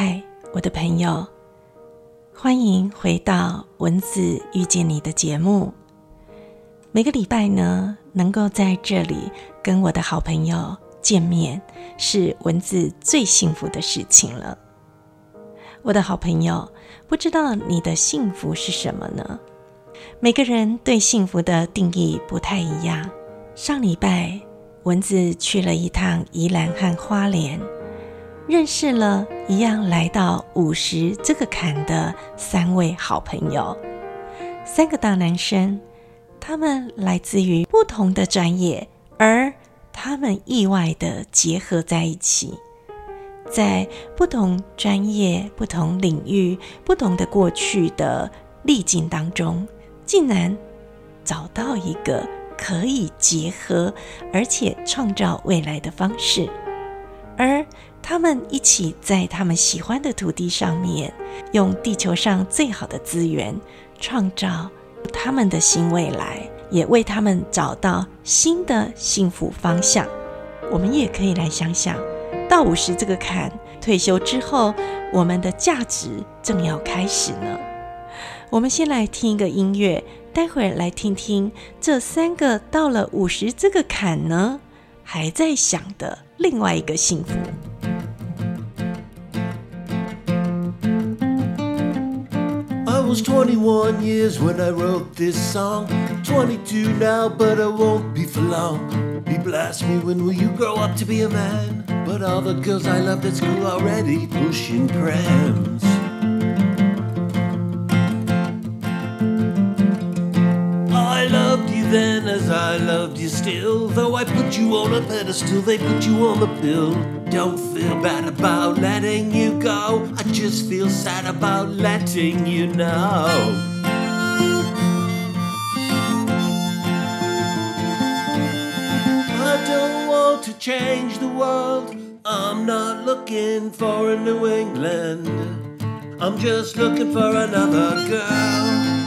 嗨，我的朋友，欢迎回到文字遇见你的节目。每个礼拜呢，能够在这里跟我的好朋友见面，是文字最幸福的事情了。我的好朋友，不知道你的幸福是什么呢？每个人对幸福的定义不太一样。上礼拜，文字去了一趟宜兰和花莲，认识了一样来到五十这个坎的三位好朋友，三个大男生，他们来自于不同的专业，而他们意外的结合在一起，在不同专业、不同领域、不同的过去的历境当中，竟然找到一个。可以结合，而且创造未来的方式，而他们一起在他们喜欢的土地上面，用地球上最好的资源，创造他们的新未来，也为他们找到新的幸福方向。我们也可以来想想，到五十这个坎，退休之后，我们的价值正要开始呢。我们先来听一个音乐。待会儿来听听这三个到了五十这个坎呢，还在想的另外一个幸福。I was twenty one years when I wrote this song, twenty two now, but I won't be for long. People ask me when will you grow up to be a man, but all the girls I loved at school already pushing prams. Then as I loved you still. Though I put you on a pedestal, they put you on the pill. Don't feel bad about letting you go. I just feel sad about letting you know. I don't want to change the world. I'm not looking for a New England. I'm just looking for another girl.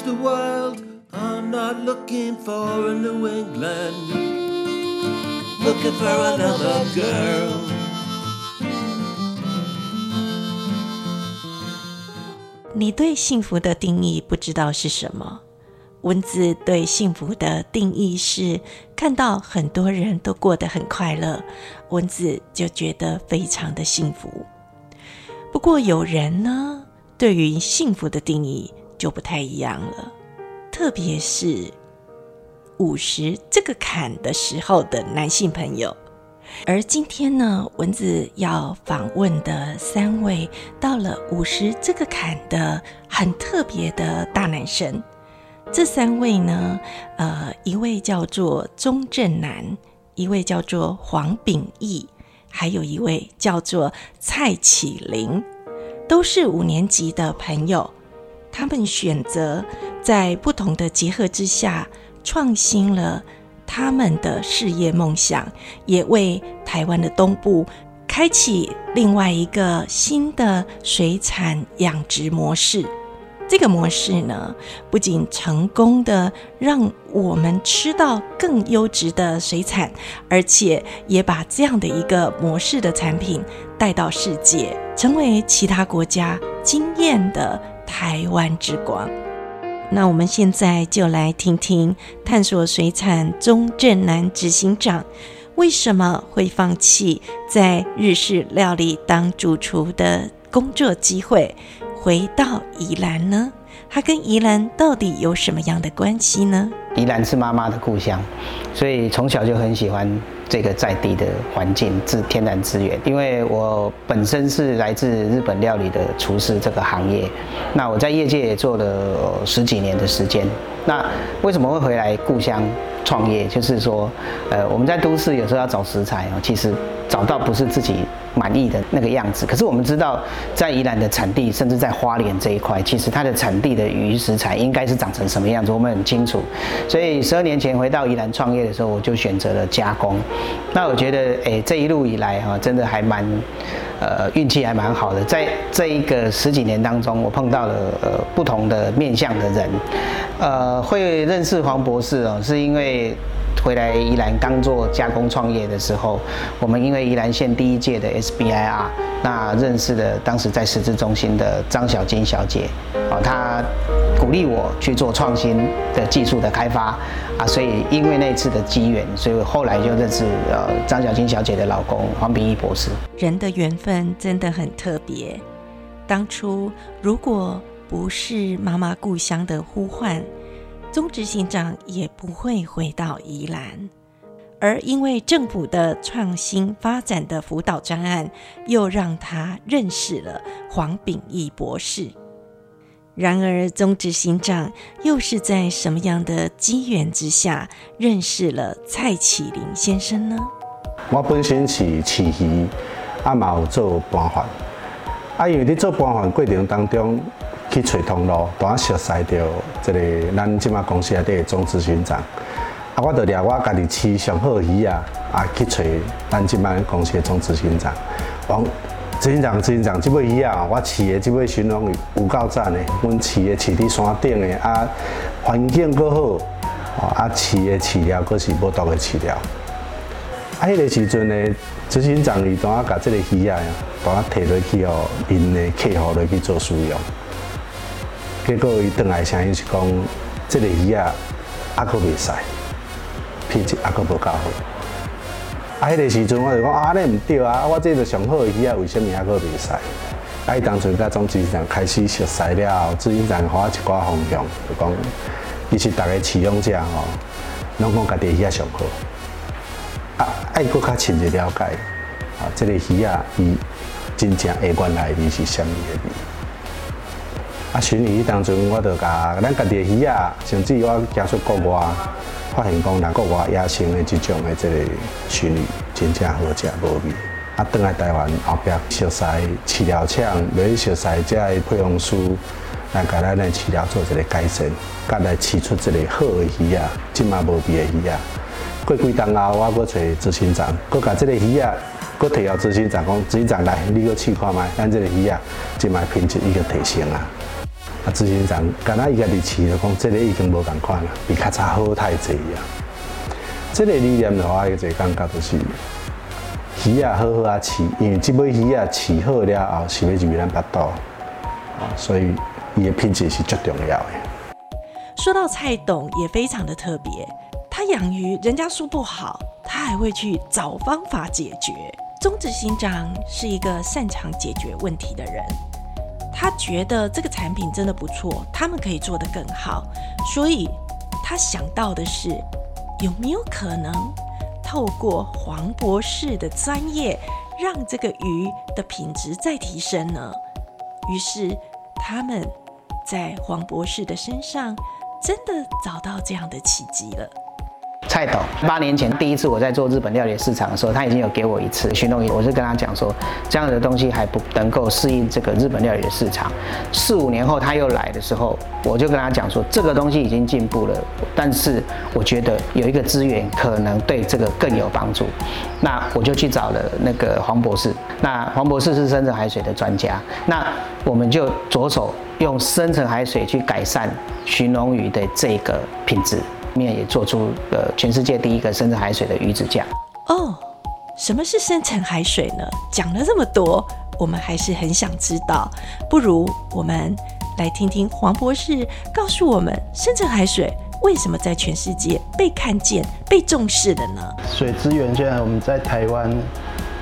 Change the world. I'm not looking for a New England. Looking for another girl. 你对幸福的定义不知道是什么？文字对幸福的定义是看到很多人都过得很快乐，文字就觉得非常的幸福。不过有人呢，对于幸福的定义。就不太一样了，特别是五十这个坎的时候的男性朋友。而今天呢，蚊子要访问的三位到了五十这个坎的很特别的大男生，这三位呢，呃，一位叫做钟正南，一位叫做黄秉义，还有一位叫做蔡启林，都是五年级的朋友。他们选择在不同的结合之下，创新了他们的事业梦想，也为台湾的东部开启另外一个新的水产养殖模式。这个模式呢，不仅成功的让我们吃到更优质的水产，而且也把这样的一个模式的产品带到世界，成为其他国家惊艳的。台湾之光，那我们现在就来听听探索水产钟正南执行长为什么会放弃在日式料理当主厨的工作机会，回到宜兰呢？他跟宜兰到底有什么样的关系呢？宜兰是妈妈的故乡，所以从小就很喜欢。这个在地的环境、自天然资源，因为我本身是来自日本料理的厨师这个行业，那我在业界也做了十几年的时间。那为什么会回来故乡创业？就是说，呃，我们在都市有时候要找食材哦，其实找到不是自己满意的那个样子。可是我们知道，在宜兰的产地，甚至在花莲这一块，其实它的产地的鱼食材应该是长成什么样子，我们很清楚。所以十二年前回到宜兰创业的时候，我就选择了加工。那我觉得，哎，这一路以来哈，真的还蛮。呃，运气还蛮好的，在这一个十几年当中，我碰到了呃不同的面向的人，呃，会认识黄博士哦，是因为回来宜兰刚做加工创业的时候，我们因为宜兰县第一届的 SBIR，那认识了当时在实质中心的张小金小姐，哦，她鼓励我去做创新的技术的开发啊，所以因为那次的机缘，所以我后来就认识呃张小金小姐的老公黄秉义博士。人的缘分真的很特别，当初如果不是妈妈故乡的呼唤。中执行长也不会回到宜兰，而因为政府的创新发展的辅导专案，又让他认识了黄秉义博士。然而，宗执行长又是在什么样的机缘之下认识了蔡启麟先生呢？我本身是饲鱼，阿嘛有做搬贩，啊，因为你做搬贩过程当中。去找通路，当我熟悉到这个咱即马公司内底的总执行长，啊，我就掠我家己饲上好鱼啊，啊去找咱即马公司的总执行长。王执行长，执行长，即尾鱼啊，我饲的即尾鲟龙鱼有够赞的，阮饲的饲伫山顶的，啊环境够好，啊饲的饲料阁是无毒的饲料。啊，迄个时阵呢，执行长伊当我甲即个鱼啊，当我摕落去哦，因的客户落去做使用。结果伊转来声音是讲，这个鱼啊，还佫袂使，品质还佫无够好。啊，迄个时阵我就讲啊，尼毋对啊，我这个上好的鱼啊，为什么还佫袂使？啊，伊当初甲总执行长开始熟悉了，执行长给我一寡方向，就讲，其实大家饲养者吼，拢讲家己鱼啊上好。啊，爱佫较深入了解，啊，这个鱼啊，伊真正的原来伊是啥物的味？啊，鲟鱼当中，我就甲咱家己的鱼啊，甚至我行出国外，发现讲咱国外野生的这种的这个鲟鱼，真正好食无味。啊，转来台湾后壁熟悉饲料厂，来熟悉这个配方师，来甲咱的饲料做一个改善，甲来饲出这个好的鱼啊，即马无味的鱼啊。过几冬后，我阁找执行长，阁甲这个鱼啊，阁提到执行长讲，执行长来，你阁试看觅，咱这个鱼啊，即马品质已经提升啊。啊，执行长，刚才伊家己饲的讲，这个已经无共款了，比较早好太济啊。这个理念的话，一个感觉就是鱼啊好好啊饲，因为这尾鱼啊饲好了后，是要入咱腹肚，啊，所以伊的品质是最重要的。说到蔡董也非常的特别，他养鱼，人家说不好，他还会去找方法解决。宗执行长是一个擅长解决问题的人。他觉得这个产品真的不错，他们可以做得更好，所以他想到的是有没有可能透过黄博士的专业，让这个鱼的品质再提升呢？于是他们在黄博士的身上真的找到这样的契机了。蔡董八年前第一次我在做日本料理市场的时候，他已经有给我一次鲟龙鱼，我是跟他讲说，这样的东西还不能够适应这个日本料理的市场。四五年后他又来的时候，我就跟他讲说，这个东西已经进步了，但是我觉得有一个资源可能对这个更有帮助。那我就去找了那个黄博士，那黄博士是深层海水的专家，那我们就着手用深层海水去改善鲟龙鱼的这个品质。面也做出了全世界第一个深层海水的鱼子酱哦。什么是深层海水呢？讲了这么多，我们还是很想知道。不如我们来听听黄博士告诉我们，深层海水为什么在全世界被看见、被重视的呢？水资源现在我们在台湾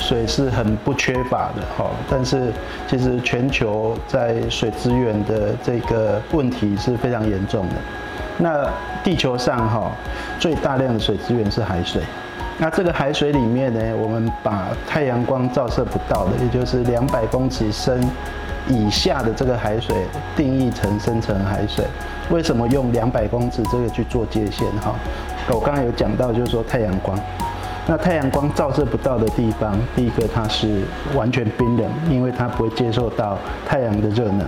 水是很不缺乏的哈，但是其实全球在水资源的这个问题是非常严重的。那地球上哈最大量的水资源是海水，那这个海水里面呢，我们把太阳光照射不到的，也就是两百公尺深以下的这个海水定义成深层海水。为什么用两百公尺这个去做界限哈？我刚刚有讲到，就是说太阳光，那太阳光照射不到的地方，第一个它是完全冰冷，因为它不会接受到太阳的热能。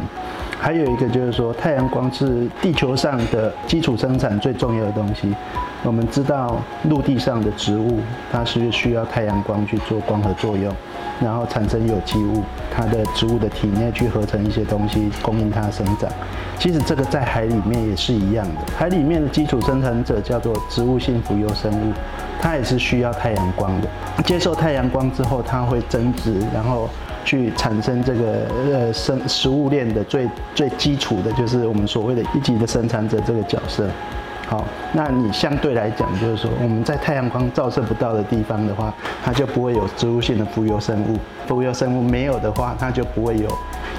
还有一个就是说，太阳光是地球上的基础生产最重要的东西，我们知道陆地上的植物，它是需要太阳光去做光合作用，然后产生有机物，它的植物的体内去合成一些东西，供应它生长。其实这个在海里面也是一样的，海里面的基础生产者叫做植物性浮游生物，它也是需要太阳光的。接受太阳光之后，它会增殖，然后去产生这个呃生食物链的最最基础的，就是我们所谓的一级的生产者这个角色。好，那你相对来讲，就是说我们在太阳光照射不到的地方的话，它就不会有植物性的浮游生物。浮游生物没有的话，它就不会有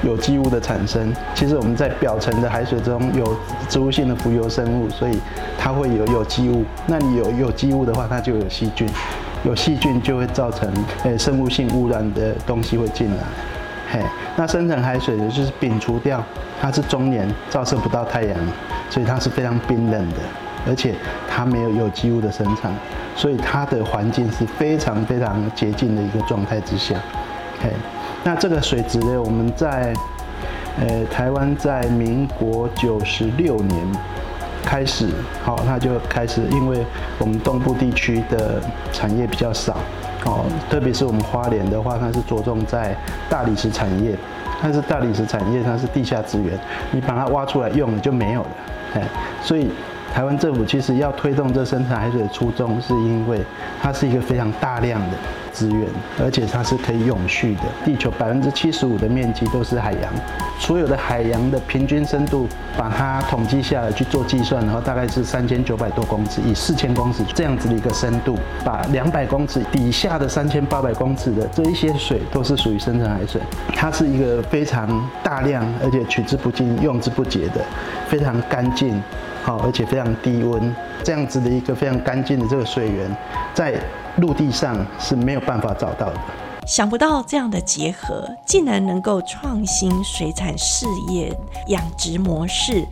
有机物的产生。其实我们在表层的海水中有植物性的浮游生物，所以它会有有机物。那你有有机物的话，它就有细菌，有细菌就会造成诶生物性污染的东西会进来。嘿，那深层海水的就是摒除掉，它是终年照射不到太阳，所以它是非常冰冷的。而且它没有有机物的生产，所以它的环境是非常非常洁净的一个状态之下。OK，那这个水质呢，我们在呃台湾在民国九十六年开始，好，它就开始，因为我们东部地区的产业比较少，哦，特别是我们花莲的话，它是着重在大理石产业，但是大理石产业它是地下资源，你把它挖出来用了就没有了，哎，所以。台湾政府其实要推动这生产海水的初衷，是因为它是一个非常大量的资源，而且它是可以永续的。地球百分之七十五的面积都是海洋，所有的海洋的平均深度，把它统计下来去做计算，然后大概是三千九百多公尺，以四千公尺这样子的一个深度，把两百公尺底下的三千八百公尺的这一些水都是属于深层海水，它是一个非常大量而且取之不尽、用之不竭的，非常干净。好，而且非常低温，这样子的一个非常干净的这个水源，在陆地上是没有办法找到的。想不到这样的结合，竟然能够创新水产事业养殖模式，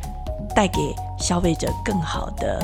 带给消费者更好的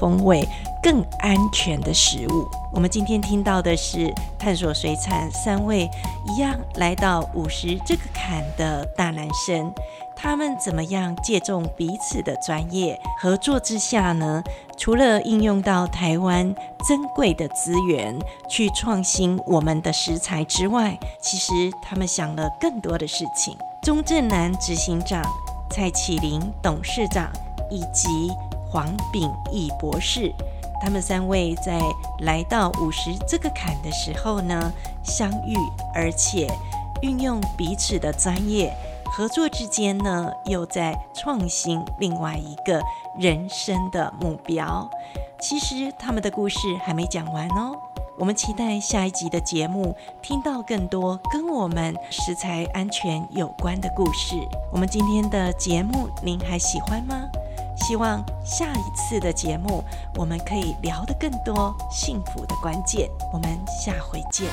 风味、更安全的食物。我们今天听到的是探索水产三位一样来到五十这个坎的大男生。他们怎么样借重彼此的专业合作之下呢？除了应用到台湾珍贵的资源去创新我们的食材之外，其实他们想了更多的事情。钟正南执行长、蔡启麟董事长以及黄秉义博士，他们三位在来到五十这个坎的时候呢，相遇，而且运用彼此的专业。合作之间呢，又在创新另外一个人生的目标。其实他们的故事还没讲完哦，我们期待下一集的节目，听到更多跟我们食材安全有关的故事。我们今天的节目您还喜欢吗？希望下一次的节目我们可以聊得更多幸福的关键。我们下回见。